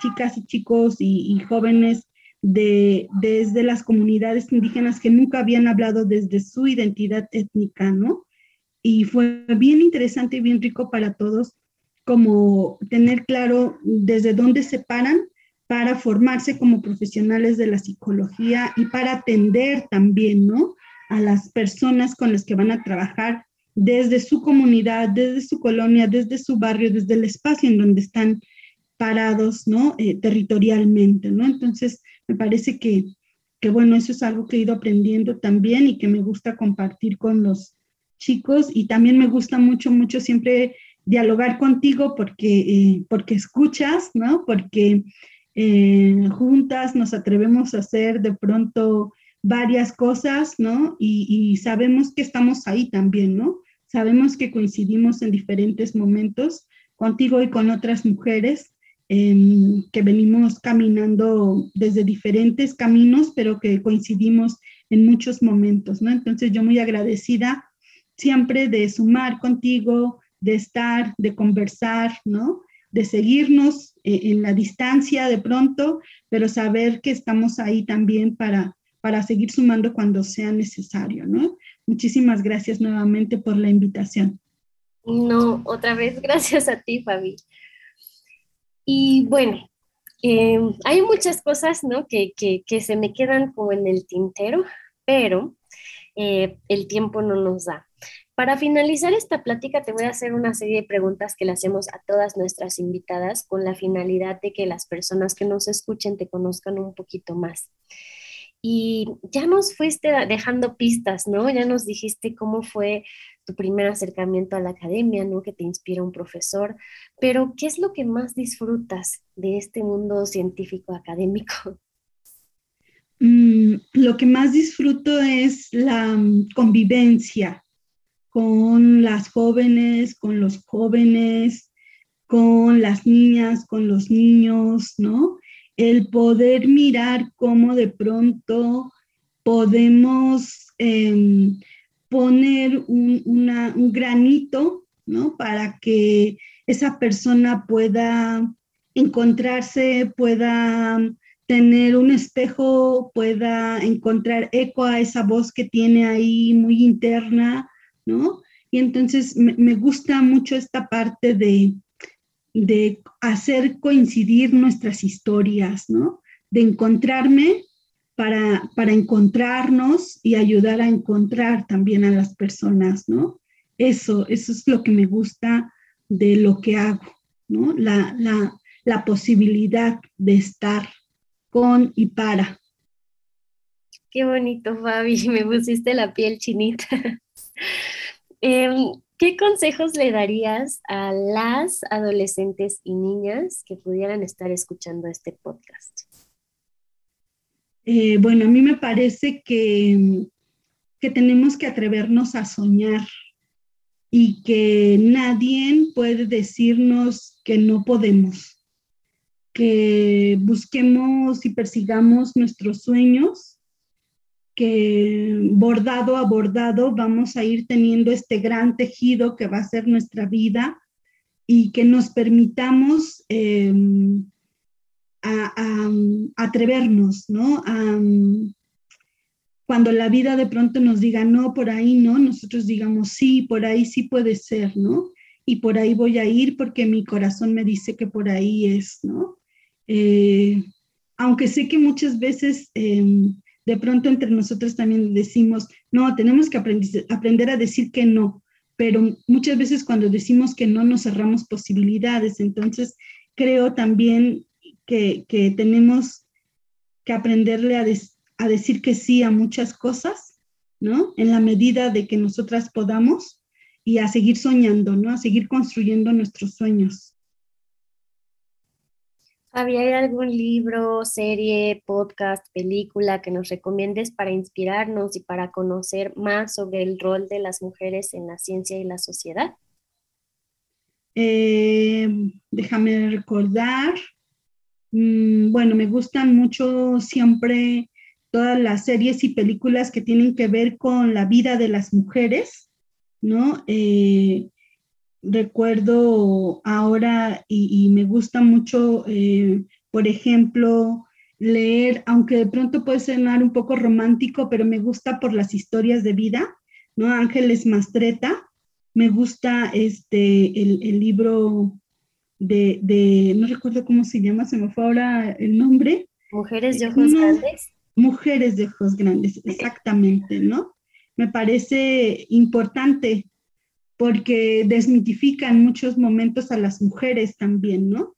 chicas y chicos y jóvenes de, desde las comunidades indígenas que nunca habían hablado desde su identidad étnica, ¿no? Y fue bien interesante y bien rico para todos como tener claro desde dónde se paran para formarse como profesionales de la psicología y para atender también, ¿no? A las personas con las que van a trabajar desde su comunidad, desde su colonia, desde su barrio, desde el espacio en donde están parados, ¿no? Eh, territorialmente, ¿no? Entonces, me parece que, que, bueno, eso es algo que he ido aprendiendo también y que me gusta compartir con los chicos y también me gusta mucho, mucho siempre dialogar contigo porque, eh, porque escuchas, ¿no? Porque eh, juntas nos atrevemos a hacer de pronto varias cosas, ¿no? Y, y, sabemos que estamos ahí también, ¿no? Sabemos que coincidimos en diferentes momentos contigo y con otras mujeres que venimos caminando desde diferentes caminos, pero que coincidimos en muchos momentos, ¿no? Entonces yo muy agradecida siempre de sumar contigo, de estar, de conversar, ¿no? De seguirnos eh, en la distancia de pronto, pero saber que estamos ahí también para, para seguir sumando cuando sea necesario, ¿no? Muchísimas gracias nuevamente por la invitación. No, otra vez, (laughs) gracias a ti, Fabi. Y bueno, em, hay muchas cosas, ¿no? Que, que, se me quedan como en el tintero, pero eh, el tiempo no nos da. Para finalizar esta plática, te voy a hacer una serie de preguntas que le hacemos a todas nuestras invitadas con la finalidad de que las personas que nos escuchen te conozcan un poquito más. Y ya nos fuiste dejando pistas, ¿no? Ya nos dijiste cómo fue tu primer acercamiento a la academia, ¿no? Que te inspira un profesor, pero ¿qué es lo que más disfrutas de este mundo científico académico? Mm, lo que más disfruto es la mm, convivencia con las jóvenes, con los jóvenes, con las niñas, con los niños, ¿no? El poder mirar cómo de pronto podemos em, poner un, un, granito, ¿no? Para que esa persona pueda encontrarse, pueda tener un espejo, pueda encontrar eco a esa voz que tiene ahí muy interna, ¿no? Y entonces me, gusta mucho esta parte de, de hacer coincidir nuestras historias, ¿no? De encontrarme para, para encontrarnos y ayudar a encontrar también a las personas, ¿no? Eso, eso es lo que me gusta de lo que hago, ¿no? La, la, la posibilidad de estar con y para. Qué bonito, Fabi, (laughs) me pusiste la piel chinita. (laughs) Em, ¿Qué consejos le darías a las adolescentes y niñas que pudieran estar escuchando este podcast? Eh, bueno, a mí me parece que, que tenemos que atrevernos a soñar y que nadie puede decirnos que no podemos, que busquemos y persigamos nuestros sueños que bordado a bordado vamos a ir teniendo este gran tejido que va a ser nuestra vida y que nos permitamos em, a, atrevernos, ¿no? cuando la vida de pronto nos diga no, por ahí no, nosotros digamos sí, por ahí sí puede ser, ¿no? Y por ahí voy a ir porque mi corazón me dice que por ahí es, ¿no? Eh, aunque sé que muchas veces em, de pronto entre nosotros también decimos, no, tenemos que aprender, a decir que no, pero muchas veces cuando decimos que no nos cerramos posibilidades. Entonces, creo también que, tenemos que aprenderle a, a, decir que sí a muchas cosas, ¿no? En la medida de que nosotras podamos y a seguir soñando, ¿no? A seguir construyendo nuestros sueños. ¿Había algún libro, serie, podcast, película que nos recomiendes para inspirarnos y para conocer más sobre el rol de las mujeres en la ciencia y la sociedad? Eh, déjame recordar. Mm, bueno, me gustan mucho siempre todas las series y películas que tienen que ver con la vida de las mujeres, ¿no? Eh, recuerdo ahora y, me gusta mucho, eh, por ejemplo, leer, aunque de pronto puede sonar un poco romántico, pero me gusta por las historias de vida, ¿no? Ángeles Mastreta, me gusta este, el, libro de, no recuerdo cómo se llama, se me fue ahora el nombre. Mujeres de ojos grandes. Mujeres de ojos grandes, exactamente, ¿no? Me parece importante porque desmitifica en muchos momentos a las mujeres también, ¿no?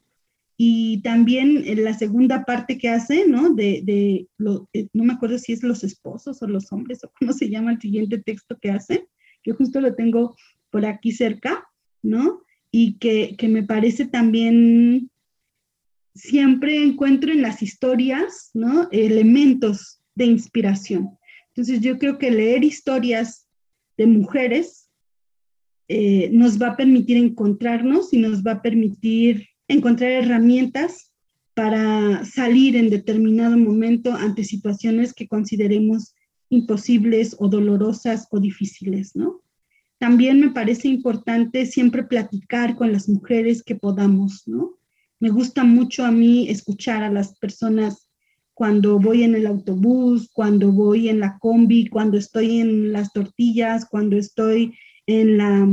Y también en la segunda parte que hace, ¿no? De, de lo, eh, no me acuerdo si es los esposos o los hombres o cómo se llama el siguiente texto que hace, que justo lo tengo por aquí cerca, ¿no? Y que, que me parece también, siempre encuentro en las historias, ¿no? Elementos de inspiración. Entonces yo creo que leer historias de mujeres eh, nos va a permitir encontrarnos y nos va a permitir encontrar herramientas para salir en determinado momento ante situaciones que consideremos imposibles o dolorosas o difíciles, ¿no? También me parece importante siempre platicar con las mujeres que podamos, ¿no? Me gusta mucho a mí escuchar a las personas cuando voy en el autobús, cuando voy en la combi, cuando estoy en las tortillas, cuando estoy en la,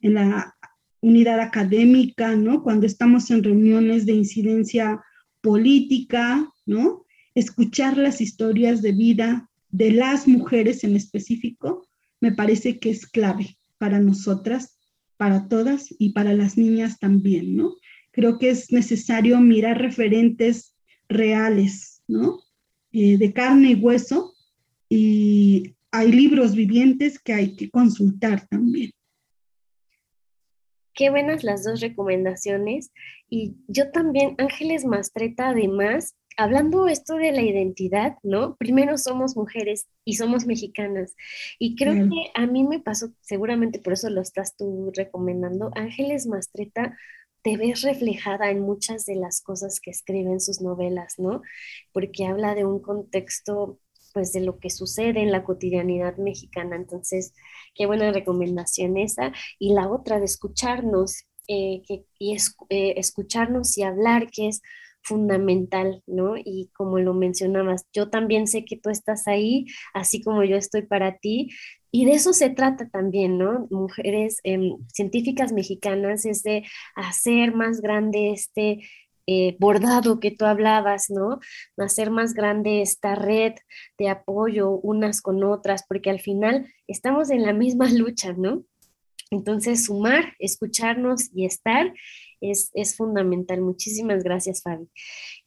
en la unidad académica, ¿no? Cuando estamos en reuniones de incidencia política, ¿no? Escuchar las historias de vida de las mujeres en específico me parece que es clave para nosotras, para todas y para las niñas también, ¿no? Creo que es necesario mirar referentes reales, ¿no? Eh, de carne y hueso y hay libros vivientes que hay que consultar también. Qué buenas las dos recomendaciones. Y yo también, Ángeles Mastreta, además, hablando esto de la identidad, ¿no? Primero somos mujeres y somos mexicanas. Y creo que a mí me pasó, seguramente por eso lo estás tú recomendando, Ángeles Mastreta te ves reflejada en muchas de las cosas que escribe en sus novelas, ¿no? Porque habla de un contexto pues de lo que sucede en la cotidianidad mexicana. Entonces, qué buena recomendación esa. Y la otra de escucharnos, eh, y eh, escucharnos y hablar, que es fundamental, ¿no? Y como lo mencionabas, yo también sé que tú estás ahí, así como yo estoy para ti, y de eso se trata también, ¿no? Mujeres em, científicas mexicanas es de hacer más grande este eh, bordado que tú hablabas, ¿no? Hacer más grande esta red de apoyo unas con otras, porque al final estamos en la misma (laughs) lucha, ¿no? Entonces, sumar, escucharnos y estar es, fundamental. Muchísimas gracias, Fabi.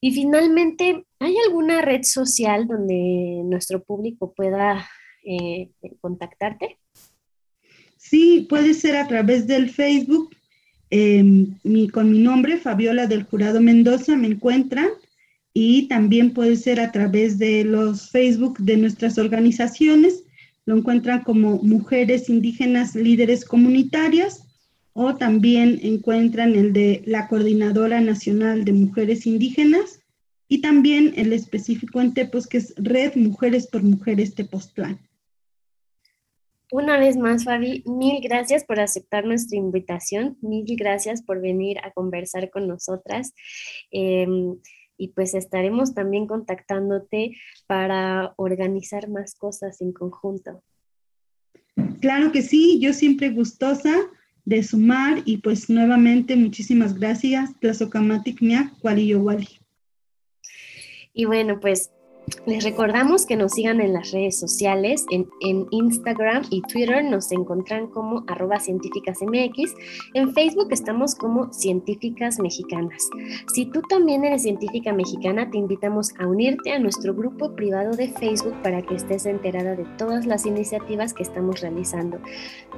Y finalmente, ¿hay alguna red social donde nuestro público pueda eh, contactarte? Sí, puede ser a través del Facebook. Em, con mi nombre, Fabiola del Jurado Mendoza, me encuentran. Y también puede ser a través de los Facebook de nuestras organizaciones. Lo encuentran como Mujeres Indígenas Líderes Comunitarias o también encuentran el de la Coordinadora Nacional de Mujeres Indígenas y también el específico en Tepos que es Red Mujeres por Mujeres Tepoztlán. Una vez más, Fabi, mil gracias por aceptar nuestra invitación, mil gracias por venir a conversar con nosotras. Em, y pues estaremos también contactándote para organizar más cosas en conjunto. Claro que sí, yo siempre gustosa de sumar y pues nuevamente muchísimas gracias, Tlazocamatic Miak. Y bueno, pues les recordamos que nos sigan en las redes sociales, en, Instagram y Twitter nos encuentran como arroba científicasmx, en Facebook estamos como científicas mexicanas. Si tú también eres científica mexicana, te invitamos a unirte a nuestro grupo privado de Facebook para que estés enterada de todas las iniciativas que estamos realizando.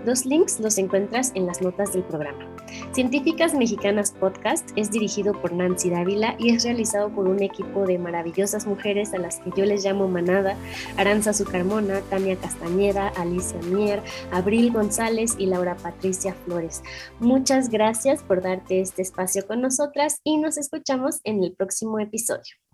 Los links los encuentras en las notas del programa. Científicas Mexicanas Podcast es dirigido por Nancy Dávila y es realizado por un equipo de maravillosas mujeres a las que yo les llamo manada, Aranza Zucarmona, Tania Castañeda, Alicia Mier, Abril González y Laura Patricia Flores. Muchas gracias por darte este espacio con nosotras y nos escuchamos en el próximo episodio.